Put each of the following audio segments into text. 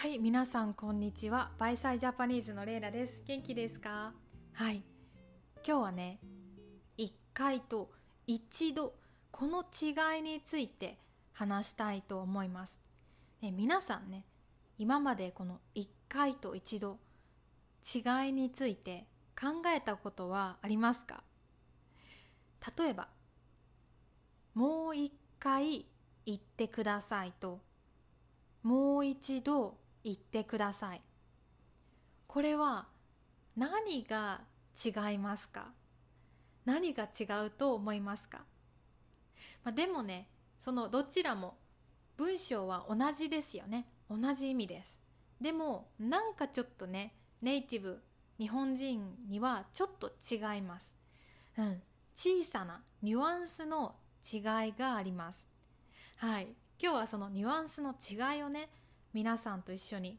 はい皆さんこんにちは。バイサイジャパニーズのレイラです。元気ですか？はい。今日はね一回と一度この違いについて話したいと思います、ね、皆さんね今までこの一回と一度違いについて考えたことはありますか？例えばもう一回言ってくださいともう一度言ってください。これは何が違いますか？何が違うと思いますか、まあ、でもねそのどちらも文章は同じですよね。同じ意味です。でもなんかちょっとねネイティブ日本人にはちょっと違います、うん、小さなニュアンスの違いがあります。はい。今日はそのニュアンスの違いをね皆さんと一緒に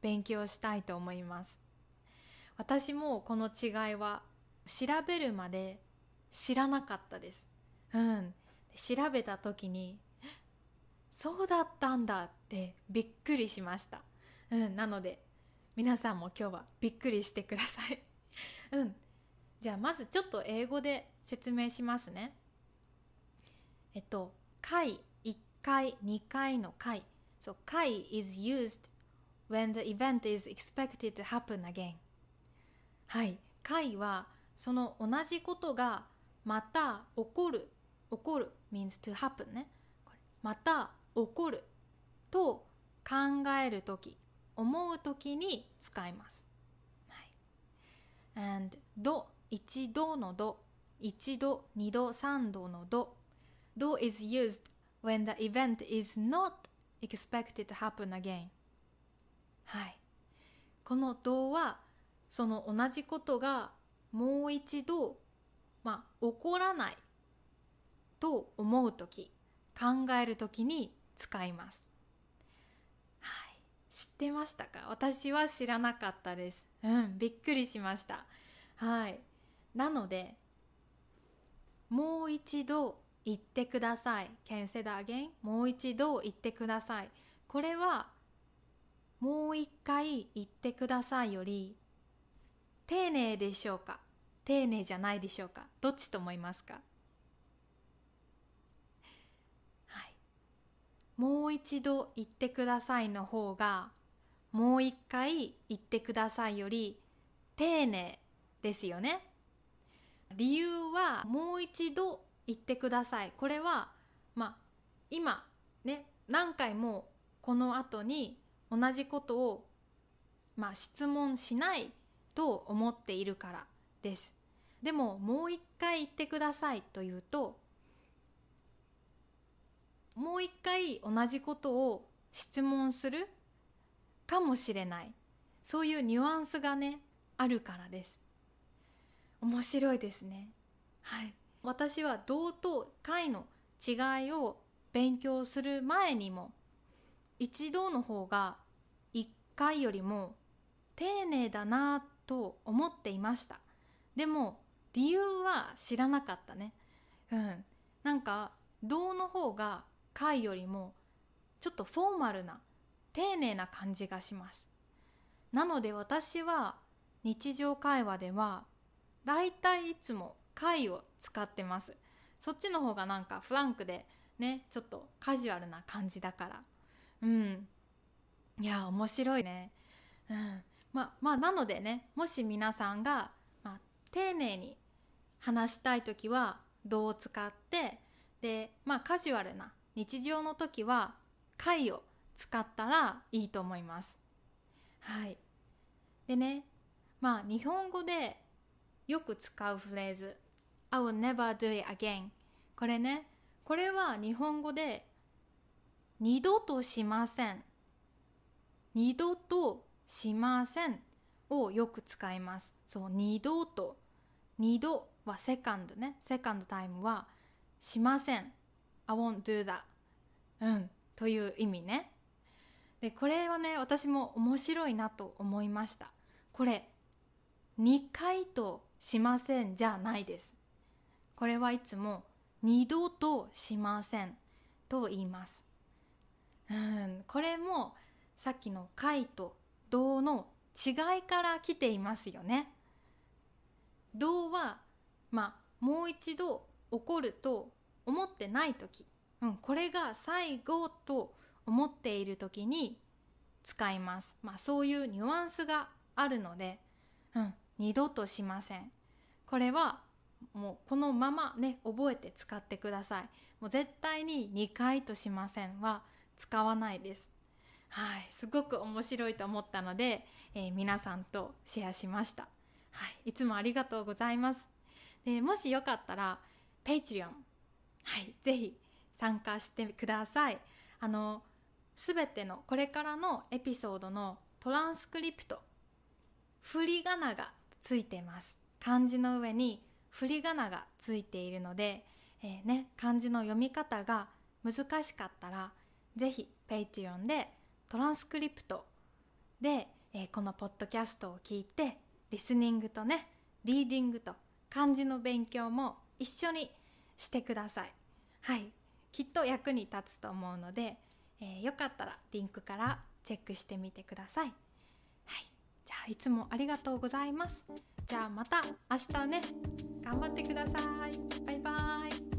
勉強したいと思います。私もこの違いは調べるまで知らなかったです。うん。調べた時にそうだったんだってびっくりしました。うん。なので皆さんも今日はびっくりしてください。うん。じゃあまずちょっと英語で説明しますね。えっと回1回2回の回。So kai is used when the event is expected to happen again. はい、kai はその同じことがまた起こる、起こる means to happen ね。また起こると考えるとき、思うときに使います。はい。and ど、一度のど、一度、二度、三度のど。do is used when the event is not expected to happen again. はいこの動はその同じことがもう一度まあ起こらないと思う時考える時に使います。はい知ってましたか？私は知らなかったです。うんびっくりしました。はいなのでもう一度言ってください。Can you say that again? もう一度言ってください。これはもう一回言ってくださいより丁寧でしょうか？丁寧じゃないでしょうか？どっちと思いますか？はい。もう一度言ってくださいの方がもう一回言ってくださいより丁寧ですよね。理由はもう一度言ってください。これはまあ今ね何回もこの後に同じことをまあ質問しないと思っているからです。でももう一回言ってくださいというともう一回同じことを質問するかもしれない。そういうニュアンスがねあるからです。面白いですね。はい。私は道と会の違いを勉強する前にも一度の方が一回よりも丁寧だなと思っていました。でも理由は知らなかったね。うん。なんか道の方が会よりもちょっとフォーマルな丁寧な感じがします。なので私は日常会話ではだいたいいつも貝を使ってます。そっちの方がなんかフランクでねちょっとカジュアルな感じだから。うん。いや面白いね。うん。ままあなのでねもし皆さんが、まあ、丁寧に話したい時は「ど」を使ってでまあカジュアルな日常の時は「貝」を使ったらいいと思います。はい。でねまあ日本語でよく使うフレーズ I will never do it again. これねこれは日本語で二度としません。二度としませんをよく使います。そう二度と。二度はセカンドね。セカンドタイムはしません。I won't do that. うん。という意味ね。でこれはね私も面白いなと思いました。これ2回としませんじゃないです。これはいつも二度としませんと言います。うん、これもさっきの「解」と「動」の違いから来ていますよね。動はまあもう一度起こると思ってない時、うん、これが最後と思っている時に使います。まあそういうニュアンスがあるので、うん、二度としません。これはもうこのままね覚えて使ってください。もう絶対に2回としませんは使わないです。はい、すごく面白いと思ったので、えー、皆さんとシェアしました。はい、いつもありがとうございます。でもしよかったら Patreon はいぜひ参加してくださいあのすべてのこれからのエピソードのトランスクリプト振り仮名がついてます漢字の上に振り仮名がついているので、えー、ね、漢字の読み方が難しかったらぜひ Patreon でトランスクリプトで、えー、このポッドキャストを聞いてリスニングとねリーディングと漢字の勉強も一緒にしてください。はい。きっと役に立つと思うので、えー、よかったらリンクからチェックしてみてください。はい。じゃあいつもありがとうございます。じゃあまた明日ね。頑張ってください。バイバイ。